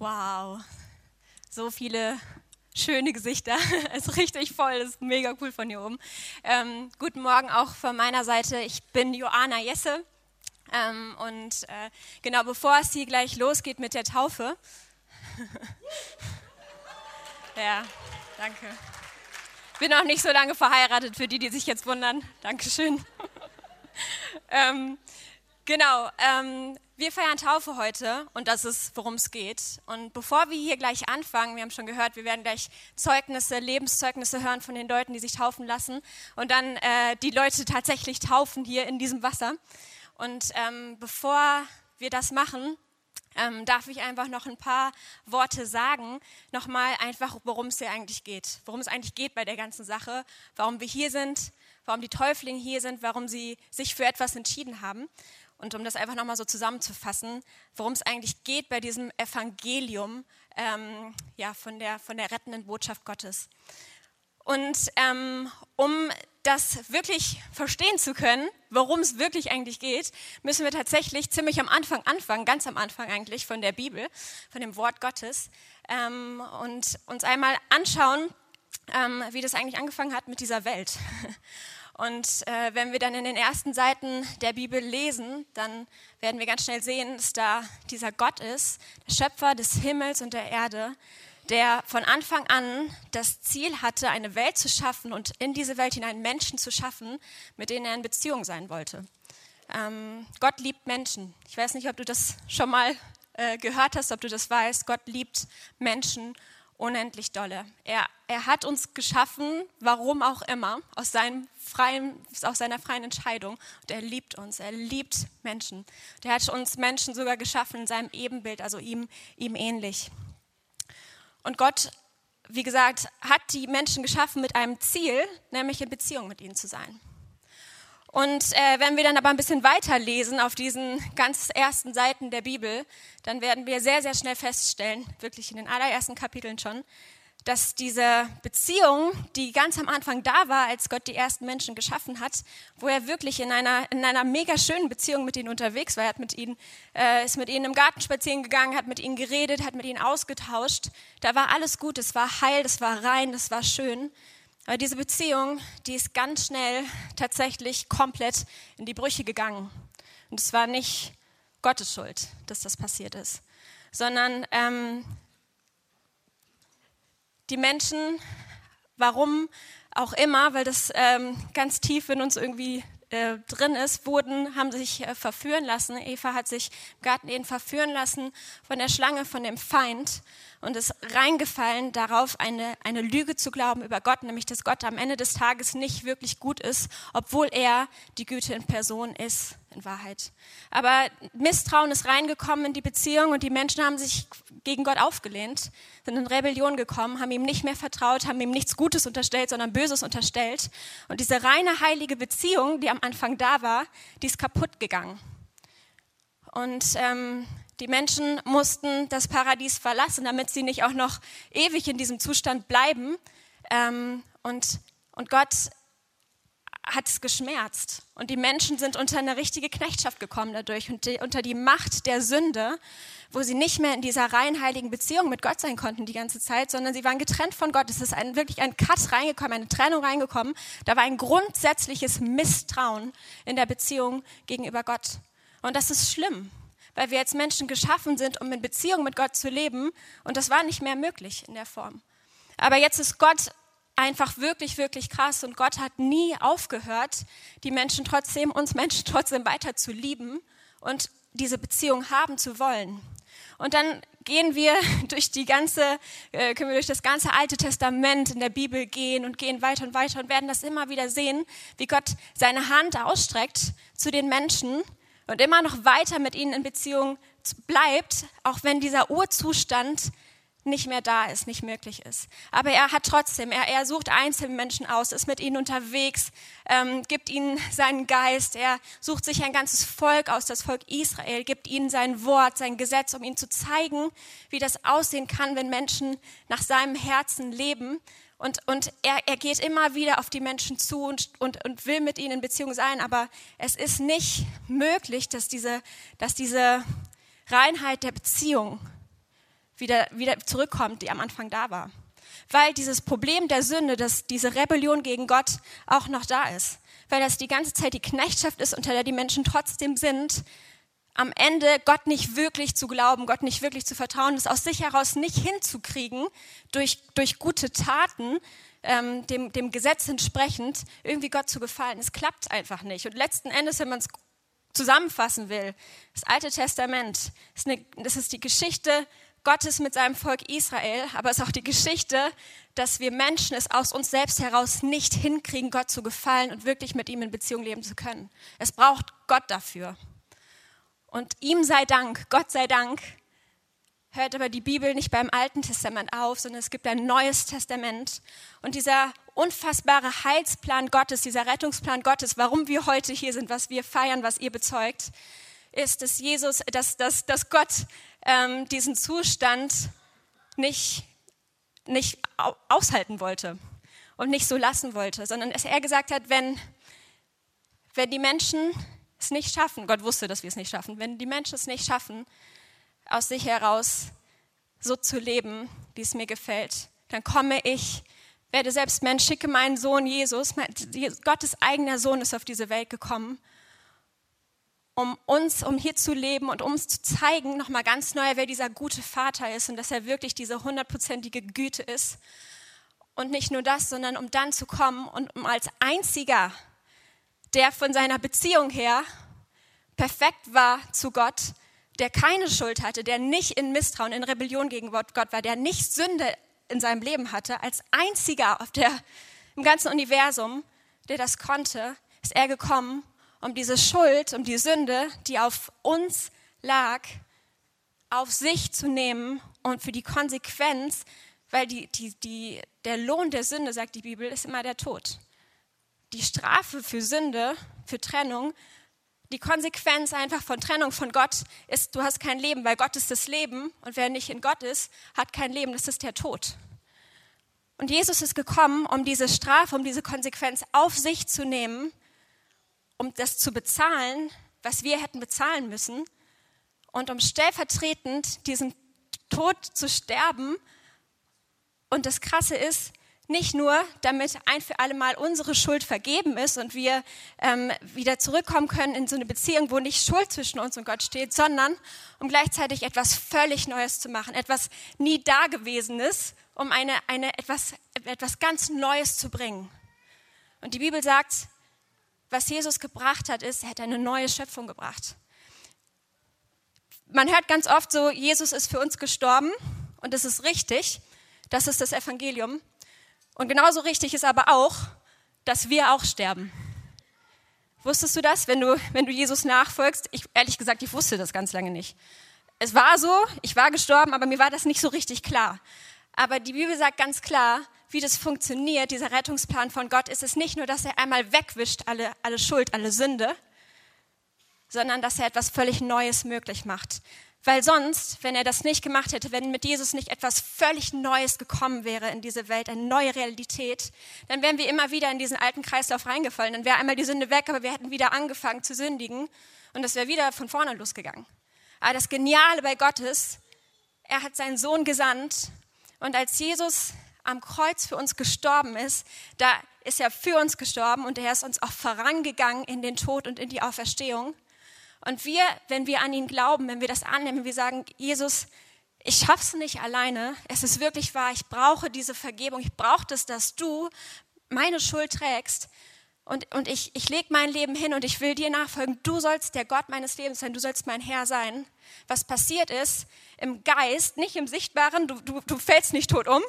Wow, so viele schöne Gesichter. Es ist richtig voll, das ist mega cool von hier oben. Ähm, guten Morgen auch von meiner Seite. Ich bin Joana Jesse. Ähm, und äh, genau bevor es hier gleich losgeht mit der Taufe. ja, danke. Bin auch nicht so lange verheiratet, für die, die sich jetzt wundern. Dankeschön. ähm, genau, ähm, wir feiern Taufe heute und das ist, worum es geht. Und bevor wir hier gleich anfangen, wir haben schon gehört, wir werden gleich Zeugnisse, Lebenszeugnisse hören von den Leuten, die sich taufen lassen und dann äh, die Leute tatsächlich taufen hier in diesem Wasser. Und ähm, bevor wir das machen, ähm, darf ich einfach noch ein paar Worte sagen. Nochmal einfach, worum es hier eigentlich geht. Worum es eigentlich geht bei der ganzen Sache. Warum wir hier sind, warum die Täuflinge hier sind, warum sie sich für etwas entschieden haben. Und um das einfach nochmal so zusammenzufassen, worum es eigentlich geht bei diesem Evangelium ähm, ja, von, der, von der rettenden Botschaft Gottes. Und ähm, um das wirklich verstehen zu können, worum es wirklich eigentlich geht, müssen wir tatsächlich ziemlich am Anfang anfangen, ganz am Anfang eigentlich von der Bibel, von dem Wort Gottes, ähm, und uns einmal anschauen, ähm, wie das eigentlich angefangen hat mit dieser Welt. Und äh, wenn wir dann in den ersten Seiten der Bibel lesen, dann werden wir ganz schnell sehen, dass da dieser Gott ist, der Schöpfer des Himmels und der Erde, der von Anfang an das Ziel hatte, eine Welt zu schaffen und in diese Welt hinein Menschen zu schaffen, mit denen er in Beziehung sein wollte. Ähm, Gott liebt Menschen. Ich weiß nicht, ob du das schon mal äh, gehört hast, ob du das weißt. Gott liebt Menschen unendlich dolle. Er, er hat uns geschaffen, warum auch immer, aus, seinem freien, aus seiner freien Entscheidung. Und er liebt uns, er liebt Menschen. Er hat uns Menschen sogar geschaffen in seinem Ebenbild, also ihm, ihm ähnlich. Und Gott, wie gesagt, hat die Menschen geschaffen mit einem Ziel, nämlich in Beziehung mit ihnen zu sein. Und äh, wenn wir dann aber ein bisschen weiterlesen auf diesen ganz ersten Seiten der Bibel, dann werden wir sehr, sehr schnell feststellen, wirklich in den allerersten Kapiteln schon, dass diese Beziehung, die ganz am Anfang da war, als Gott die ersten Menschen geschaffen hat, wo er wirklich in einer, in einer mega schönen Beziehung mit ihnen unterwegs war, er hat mit ihnen, äh, ist mit ihnen im Garten spazieren gegangen, hat mit ihnen geredet, hat mit ihnen ausgetauscht, da war alles gut, es war heil, es war rein, es war schön. Aber diese Beziehung, die ist ganz schnell tatsächlich komplett in die Brüche gegangen. Und es war nicht Gottes Schuld, dass das passiert ist, sondern ähm, die Menschen, warum auch immer, weil das ähm, ganz tief in uns irgendwie äh, drin ist, wurden, haben sich äh, verführen lassen. Eva hat sich im Garten Eden verführen lassen von der Schlange, von dem Feind und ist reingefallen darauf, eine, eine Lüge zu glauben über Gott, nämlich dass Gott am Ende des Tages nicht wirklich gut ist, obwohl er die Güte in Person ist, in Wahrheit. Aber Misstrauen ist reingekommen in die Beziehung und die Menschen haben sich gegen Gott aufgelehnt, sind in Rebellion gekommen, haben ihm nicht mehr vertraut, haben ihm nichts Gutes unterstellt, sondern Böses unterstellt. Und diese reine heilige Beziehung, die am Anfang da war, die ist kaputt gegangen. Und ähm, die Menschen mussten das Paradies verlassen, damit sie nicht auch noch ewig in diesem Zustand bleiben. Ähm, und, und Gott hat es geschmerzt. Und die Menschen sind unter eine richtige Knechtschaft gekommen dadurch und die, unter die Macht der Sünde, wo sie nicht mehr in dieser rein heiligen Beziehung mit Gott sein konnten die ganze Zeit, sondern sie waren getrennt von Gott. Es ist ein, wirklich ein Cut reingekommen, eine Trennung reingekommen. Da war ein grundsätzliches Misstrauen in der Beziehung gegenüber Gott. Und das ist schlimm weil wir als Menschen geschaffen sind, um in Beziehung mit Gott zu leben. Und das war nicht mehr möglich in der Form. Aber jetzt ist Gott einfach wirklich, wirklich krass und Gott hat nie aufgehört, die Menschen trotzdem, uns Menschen trotzdem weiter zu lieben und diese Beziehung haben zu wollen. Und dann gehen wir durch die ganze, äh, können wir durch das ganze Alte Testament in der Bibel gehen und gehen weiter und weiter und werden das immer wieder sehen, wie Gott seine Hand ausstreckt zu den Menschen und immer noch weiter mit ihnen in Beziehung bleibt, auch wenn dieser Urzustand nicht mehr da ist, nicht möglich ist. Aber er hat trotzdem, er, er sucht einzelne Menschen aus, ist mit ihnen unterwegs, ähm, gibt ihnen seinen Geist, er sucht sich ein ganzes Volk aus, das Volk Israel, gibt ihnen sein Wort, sein Gesetz, um ihnen zu zeigen, wie das aussehen kann, wenn Menschen nach seinem Herzen leben. Und, und er, er geht immer wieder auf die Menschen zu und, und, und will mit ihnen in Beziehung sein, aber es ist nicht möglich, dass diese, dass diese Reinheit der Beziehung wieder, wieder zurückkommt, die am Anfang da war. Weil dieses Problem der Sünde, dass diese Rebellion gegen Gott auch noch da ist. Weil das die ganze Zeit die Knechtschaft ist, unter der die Menschen trotzdem sind, am Ende Gott nicht wirklich zu glauben, Gott nicht wirklich zu vertrauen, das aus sich heraus nicht hinzukriegen, durch, durch gute Taten, ähm, dem, dem Gesetz entsprechend, irgendwie Gott zu gefallen. Es klappt einfach nicht. Und letzten Endes, wenn man es zusammenfassen will, das Alte Testament, ist eine, das ist die Geschichte Gottes mit seinem Volk Israel, aber es ist auch die Geschichte, dass wir Menschen es aus uns selbst heraus nicht hinkriegen, Gott zu gefallen und wirklich mit ihm in Beziehung leben zu können. Es braucht Gott dafür. Und ihm sei Dank, Gott sei Dank, hört aber die Bibel nicht beim Alten Testament auf, sondern es gibt ein neues Testament. Und dieser unfassbare Heilsplan Gottes, dieser Rettungsplan Gottes, warum wir heute hier sind, was wir feiern, was ihr bezeugt, ist, dass Jesus, dass, dass, dass Gott ähm, diesen Zustand nicht, nicht aushalten wollte und nicht so lassen wollte, sondern dass er gesagt hat, wenn, wenn die Menschen es nicht schaffen, Gott wusste, dass wir es nicht schaffen, wenn die Menschen es nicht schaffen, aus sich heraus so zu leben, wie es mir gefällt, dann komme ich, werde selbst Mensch, schicke meinen Sohn Jesus, Gottes eigener Sohn ist auf diese Welt gekommen, um uns, um hier zu leben und uns zu zeigen, nochmal ganz neu, wer dieser gute Vater ist und dass er wirklich diese hundertprozentige Güte ist. Und nicht nur das, sondern um dann zu kommen und um als einziger der von seiner Beziehung her perfekt war zu Gott, der keine Schuld hatte, der nicht in Misstrauen, in Rebellion gegen Gott war, der nicht Sünde in seinem Leben hatte, als einziger auf der, im ganzen Universum, der das konnte, ist er gekommen, um diese Schuld, um die Sünde, die auf uns lag, auf sich zu nehmen und für die Konsequenz, weil die, die, die, der Lohn der Sünde, sagt die Bibel, ist immer der Tod die Strafe für Sünde, für Trennung, die Konsequenz einfach von Trennung von Gott ist, du hast kein Leben, weil Gott ist das Leben und wer nicht in Gott ist, hat kein Leben, das ist der Tod. Und Jesus ist gekommen, um diese Strafe, um diese Konsequenz auf sich zu nehmen, um das zu bezahlen, was wir hätten bezahlen müssen und um stellvertretend diesen Tod zu sterben. Und das Krasse ist, nicht nur, damit ein für alle Mal unsere Schuld vergeben ist und wir ähm, wieder zurückkommen können in so eine Beziehung, wo nicht Schuld zwischen uns und Gott steht, sondern um gleichzeitig etwas völlig Neues zu machen, etwas nie Dagewesenes, um eine, eine, etwas, etwas ganz Neues zu bringen. Und die Bibel sagt, was Jesus gebracht hat, ist, er hat eine neue Schöpfung gebracht. Man hört ganz oft so, Jesus ist für uns gestorben und das ist richtig. Das ist das Evangelium. Und genauso richtig ist aber auch, dass wir auch sterben. Wusstest du das, wenn du, wenn du Jesus nachfolgst? Ich, ehrlich gesagt, ich wusste das ganz lange nicht. Es war so, ich war gestorben, aber mir war das nicht so richtig klar. Aber die Bibel sagt ganz klar, wie das funktioniert, dieser Rettungsplan von Gott, ist es nicht nur, dass er einmal wegwischt alle, alle Schuld, alle Sünde, sondern dass er etwas völlig Neues möglich macht. Weil sonst, wenn er das nicht gemacht hätte, wenn mit Jesus nicht etwas völlig Neues gekommen wäre in diese Welt, eine neue Realität, dann wären wir immer wieder in diesen alten Kreislauf reingefallen. Dann wäre einmal die Sünde weg, aber wir hätten wieder angefangen zu sündigen und es wäre wieder von vorne losgegangen. Aber das Geniale bei Gott ist, er hat seinen Sohn gesandt und als Jesus am Kreuz für uns gestorben ist, da ist er für uns gestorben und er ist uns auch vorangegangen in den Tod und in die Auferstehung. Und wir, wenn wir an ihn glauben, wenn wir das annehmen, wir sagen, Jesus, ich schaff's nicht alleine, es ist wirklich wahr, ich brauche diese Vergebung, ich brauche das, dass du meine Schuld trägst und, und ich, ich lege mein Leben hin und ich will dir nachfolgen. Du sollst der Gott meines Lebens sein, du sollst mein Herr sein. Was passiert ist, im Geist, nicht im Sichtbaren, du, du, du fällst nicht tot um,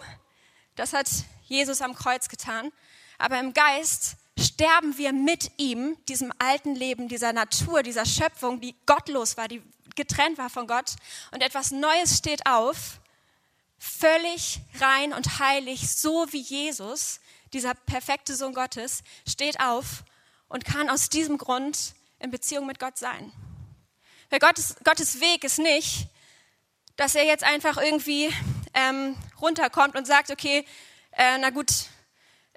das hat Jesus am Kreuz getan, aber im Geist sterben wir mit ihm, diesem alten Leben, dieser Natur, dieser Schöpfung, die gottlos war, die getrennt war von Gott. Und etwas Neues steht auf, völlig rein und heilig, so wie Jesus, dieser perfekte Sohn Gottes, steht auf und kann aus diesem Grund in Beziehung mit Gott sein. Weil Gottes, Gottes Weg ist nicht, dass er jetzt einfach irgendwie ähm, runterkommt und sagt, okay, äh, na gut,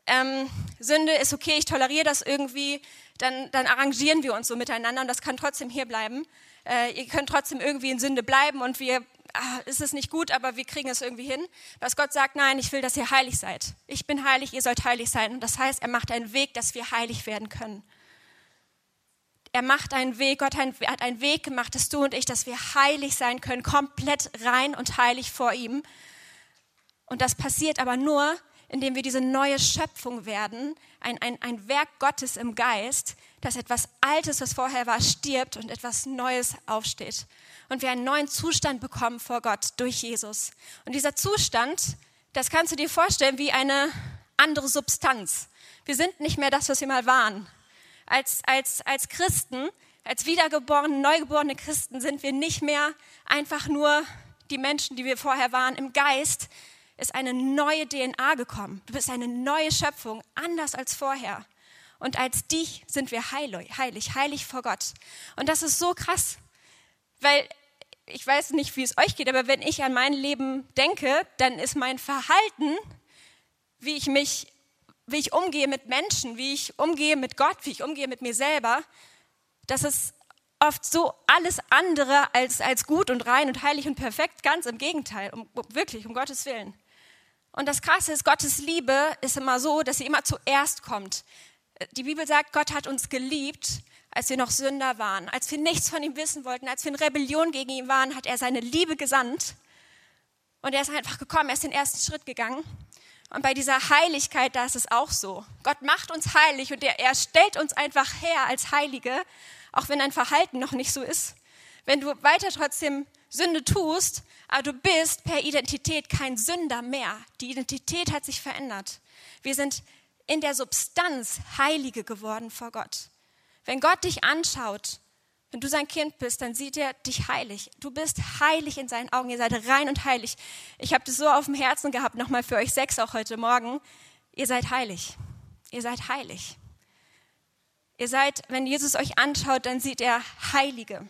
ähm, Sünde ist okay, ich toleriere das irgendwie, dann, dann arrangieren wir uns so miteinander und das kann trotzdem hier bleiben. Äh, ihr könnt trotzdem irgendwie in Sünde bleiben und wir ah, ist es nicht gut, aber wir kriegen es irgendwie hin. Was Gott sagt, nein, ich will, dass ihr heilig seid. Ich bin heilig, ihr sollt heilig sein. Und das heißt, er macht einen Weg, dass wir heilig werden können. Er macht einen Weg, Gott hat einen Weg gemacht, dass du und ich, dass wir heilig sein können, komplett rein und heilig vor ihm. Und das passiert aber nur, indem wir diese neue Schöpfung werden, ein, ein, ein Werk Gottes im Geist, dass etwas Altes, was vorher war, stirbt und etwas Neues aufsteht. Und wir einen neuen Zustand bekommen vor Gott durch Jesus. Und dieser Zustand, das kannst du dir vorstellen wie eine andere Substanz. Wir sind nicht mehr das, was wir mal waren als, als, als Christen, als wiedergeborene, neugeborene Christen sind wir nicht mehr einfach nur die Menschen, die wir vorher waren. Im Geist ist eine neue DNA gekommen. Du bist eine neue Schöpfung, anders als vorher. Und als dich sind wir heilig, heilig, heilig vor Gott. Und das ist so krass, weil ich weiß nicht, wie es euch geht, aber wenn ich an mein Leben denke, dann ist mein Verhalten, wie ich mich wie ich umgehe mit Menschen, wie ich umgehe mit Gott, wie ich umgehe mit mir selber, das ist oft so alles andere als, als gut und rein und heilig und perfekt. Ganz im Gegenteil, um, wirklich, um Gottes Willen. Und das Krasse ist, Gottes Liebe ist immer so, dass sie immer zuerst kommt. Die Bibel sagt, Gott hat uns geliebt, als wir noch Sünder waren, als wir nichts von ihm wissen wollten, als wir in Rebellion gegen ihn waren, hat er seine Liebe gesandt. Und er ist einfach gekommen, er ist den ersten Schritt gegangen. Und bei dieser Heiligkeit, da ist es auch so. Gott macht uns heilig und er, er stellt uns einfach her als Heilige, auch wenn dein Verhalten noch nicht so ist. Wenn du weiter trotzdem Sünde tust, aber du bist per Identität kein Sünder mehr. Die Identität hat sich verändert. Wir sind in der Substanz Heilige geworden vor Gott. Wenn Gott dich anschaut, wenn du sein Kind bist, dann sieht er dich heilig. Du bist heilig in seinen Augen. Ihr seid rein und heilig. Ich habe das so auf dem Herzen gehabt, nochmal für euch sechs auch heute Morgen. Ihr seid heilig. Ihr seid heilig. Ihr seid, wenn Jesus euch anschaut, dann sieht er Heilige.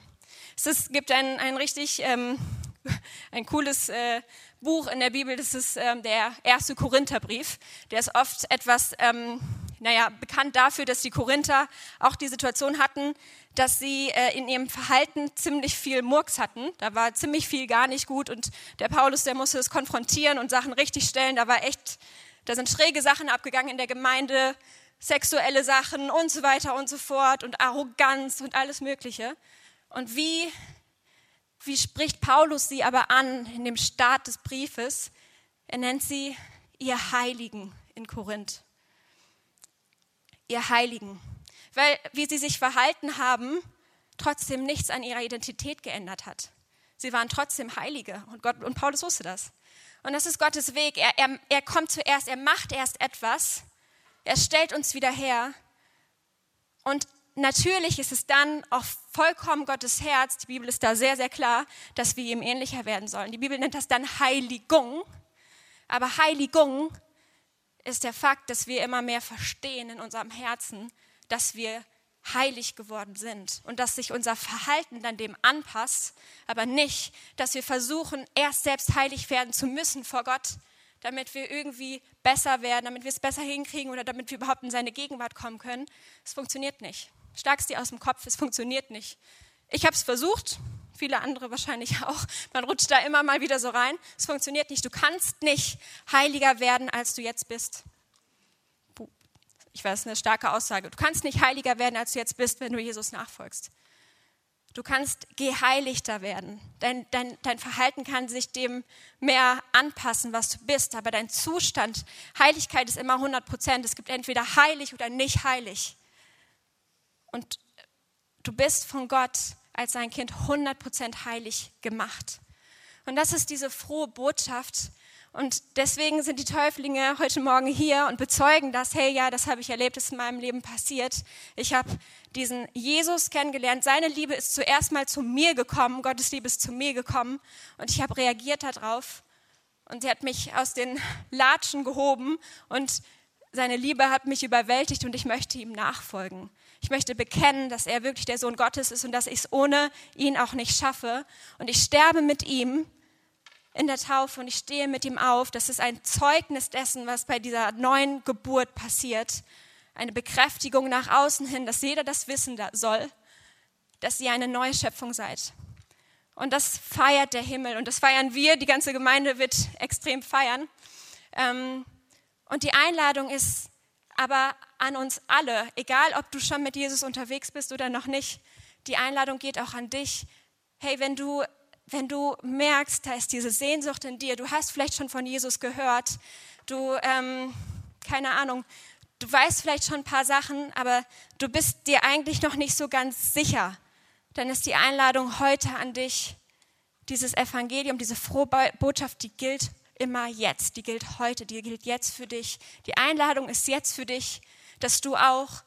Es ist, gibt ein, ein richtig ähm, ein cooles äh, Buch in der Bibel, das ist ähm, der erste Korintherbrief. Der ist oft etwas, ähm, naja, bekannt dafür, dass die Korinther auch die Situation hatten, dass sie äh, in ihrem Verhalten ziemlich viel Murks hatten. Da war ziemlich viel gar nicht gut und der Paulus, der musste es konfrontieren und Sachen richtigstellen. Da war echt, da sind schräge Sachen abgegangen in der Gemeinde, sexuelle Sachen und so weiter und so fort und Arroganz und alles Mögliche. Und wie, wie spricht Paulus sie aber an in dem Start des Briefes? Er nennt sie ihr Heiligen in Korinth. Ihr Heiligen weil wie sie sich verhalten haben, trotzdem nichts an ihrer Identität geändert hat. Sie waren trotzdem Heilige und, Gott, und Paulus wusste das. Und das ist Gottes Weg. Er, er, er kommt zuerst, er macht erst etwas, er stellt uns wieder her. Und natürlich ist es dann auch vollkommen Gottes Herz, die Bibel ist da sehr, sehr klar, dass wir ihm ähnlicher werden sollen. Die Bibel nennt das dann Heiligung. Aber Heiligung ist der Fakt, dass wir immer mehr verstehen in unserem Herzen, dass wir heilig geworden sind und dass sich unser Verhalten dann dem anpasst, aber nicht, dass wir versuchen, erst selbst heilig werden zu müssen vor Gott, damit wir irgendwie besser werden, damit wir es besser hinkriegen oder damit wir überhaupt in seine Gegenwart kommen können. Es funktioniert nicht. Starkst dir aus dem Kopf, es funktioniert nicht. Ich habe es versucht, viele andere wahrscheinlich auch. Man rutscht da immer mal wieder so rein. Es funktioniert nicht. Du kannst nicht heiliger werden, als du jetzt bist ich weiß, eine starke Aussage. Du kannst nicht heiliger werden, als du jetzt bist, wenn du Jesus nachfolgst. Du kannst geheiligter werden. Dein, dein, dein Verhalten kann sich dem mehr anpassen, was du bist. Aber dein Zustand, Heiligkeit ist immer 100 Prozent. Es gibt entweder heilig oder nicht heilig. Und du bist von Gott als sein Kind 100 Prozent heilig gemacht. Und das ist diese frohe Botschaft, und deswegen sind die Täuflinge heute Morgen hier und bezeugen das, hey, ja, das habe ich erlebt, das ist in meinem Leben passiert. Ich habe diesen Jesus kennengelernt. Seine Liebe ist zuerst mal zu mir gekommen, Gottes Liebe ist zu mir gekommen und ich habe reagiert darauf. Und sie hat mich aus den Latschen gehoben und seine Liebe hat mich überwältigt und ich möchte ihm nachfolgen. Ich möchte bekennen, dass er wirklich der Sohn Gottes ist und dass ich es ohne ihn auch nicht schaffe. Und ich sterbe mit ihm in der Taufe und ich stehe mit ihm auf. Das ist ein Zeugnis dessen, was bei dieser neuen Geburt passiert. Eine Bekräftigung nach außen hin, dass jeder das wissen soll, dass ihr eine neue Schöpfung seid. Und das feiert der Himmel und das feiern wir. Die ganze Gemeinde wird extrem feiern. Ähm, und die Einladung ist aber an uns alle, egal ob du schon mit Jesus unterwegs bist oder noch nicht. Die Einladung geht auch an dich. Hey, wenn du, wenn du merkst, da ist diese Sehnsucht in dir, du hast vielleicht schon von Jesus gehört, du, ähm, keine Ahnung, du weißt vielleicht schon ein paar Sachen, aber du bist dir eigentlich noch nicht so ganz sicher, dann ist die Einladung heute an dich, dieses Evangelium, diese frohe Botschaft, die gilt immer jetzt, die gilt heute, die gilt jetzt für dich. Die Einladung ist jetzt für dich, dass du auch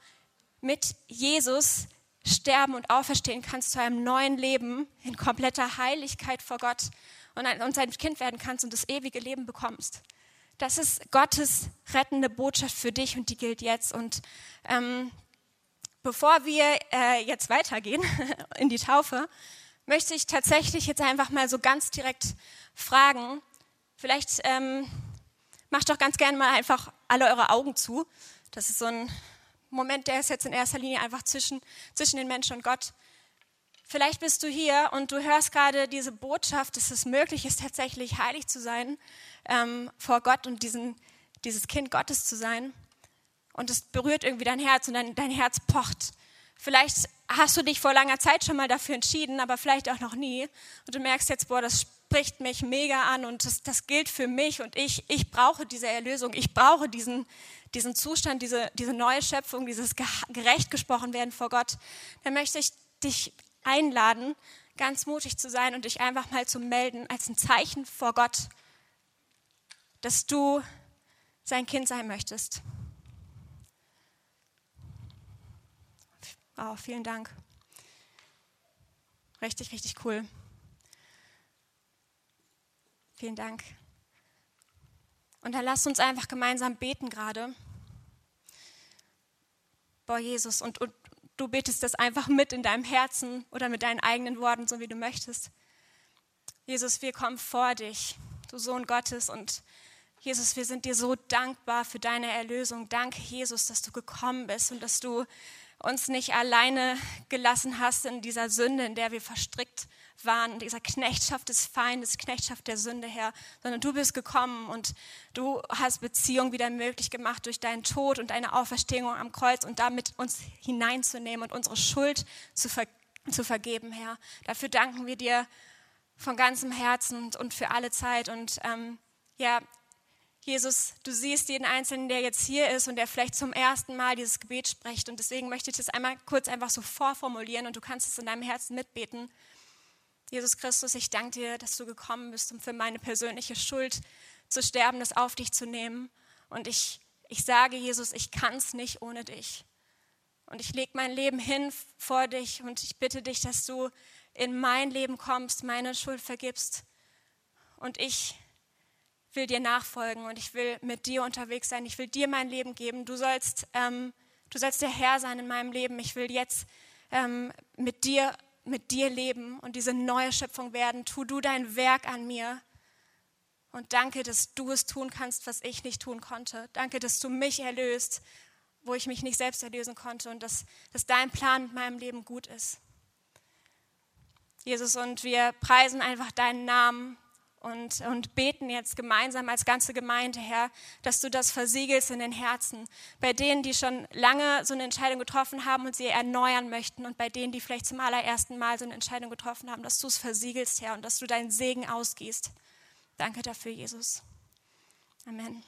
mit Jesus sterben und auferstehen kannst zu einem neuen Leben in kompletter Heiligkeit vor Gott und, ein, und sein Kind werden kannst und das ewige Leben bekommst. Das ist Gottes rettende Botschaft für dich und die gilt jetzt. Und ähm, bevor wir äh, jetzt weitergehen in die Taufe, möchte ich tatsächlich jetzt einfach mal so ganz direkt fragen, vielleicht ähm, macht doch ganz gerne mal einfach alle eure Augen zu. Das ist so ein Moment, der ist jetzt in erster Linie einfach zwischen, zwischen den Menschen und Gott. Vielleicht bist du hier und du hörst gerade diese Botschaft, dass es möglich ist, tatsächlich heilig zu sein ähm, vor Gott und diesen, dieses Kind Gottes zu sein. Und es berührt irgendwie dein Herz und dein, dein Herz pocht. Vielleicht hast du dich vor langer Zeit schon mal dafür entschieden, aber vielleicht auch noch nie. Und du merkst jetzt, boah, das spricht mich mega an und das, das gilt für mich und ich, ich brauche diese Erlösung, ich brauche diesen, diesen Zustand, diese, diese neue Schöpfung, dieses gerecht gesprochen werden vor Gott. Dann möchte ich dich einladen, ganz mutig zu sein und dich einfach mal zu melden als ein Zeichen vor Gott, dass du sein Kind sein möchtest. Oh, vielen Dank. Richtig, richtig cool. Vielen Dank. Und dann lasst uns einfach gemeinsam beten gerade. Boah, Jesus, und, und du betest das einfach mit in deinem Herzen oder mit deinen eigenen Worten, so wie du möchtest. Jesus, wir kommen vor dich, du Sohn Gottes, und Jesus, wir sind dir so dankbar für deine Erlösung. Danke, Jesus, dass du gekommen bist und dass du uns nicht alleine gelassen hast in dieser Sünde, in der wir verstrickt waren, in dieser Knechtschaft des Feindes, Knechtschaft der Sünde, Herr, sondern du bist gekommen und du hast Beziehung wieder möglich gemacht durch deinen Tod und deine Auferstehung am Kreuz und damit uns hineinzunehmen und unsere Schuld zu, ver zu vergeben, Herr. Dafür danken wir dir von ganzem Herzen und, für alle Zeit und ähm, ja, Jesus, du siehst jeden Einzelnen, der jetzt hier ist und der vielleicht zum ersten Mal dieses Gebet spricht. Und deswegen möchte ich das einmal kurz einfach so vorformulieren und du kannst es in deinem Herzen mitbeten. Jesus Christus, ich danke dir, dass du gekommen bist, um für meine persönliche Schuld zu sterben, das auf dich zu nehmen. Und ich, ich sage, Jesus, ich kann es nicht ohne dich. Und ich lege mein Leben hin vor dich und ich bitte dich, dass du in mein Leben kommst, meine Schuld vergibst. Und ich will dir nachfolgen und ich will mit dir unterwegs sein. Ich will dir mein Leben geben. Du sollst, ähm, du sollst der Herr sein in meinem Leben. Ich will jetzt ähm, mit dir, mit dir leben und diese neue Schöpfung werden. Tu du dein Werk an mir. Und danke, dass du es tun kannst, was ich nicht tun konnte. Danke, dass du mich erlöst, wo ich mich nicht selbst erlösen konnte und dass, dass dein Plan mit meinem Leben gut ist. Jesus, und wir preisen einfach deinen Namen und, und beten jetzt gemeinsam als ganze Gemeinde, Herr, dass du das versiegelst in den Herzen. Bei denen, die schon lange so eine Entscheidung getroffen haben und sie erneuern möchten und bei denen, die vielleicht zum allerersten Mal so eine Entscheidung getroffen haben, dass du es versiegelst, Herr, und dass du deinen Segen ausgießt. Danke dafür, Jesus. Amen.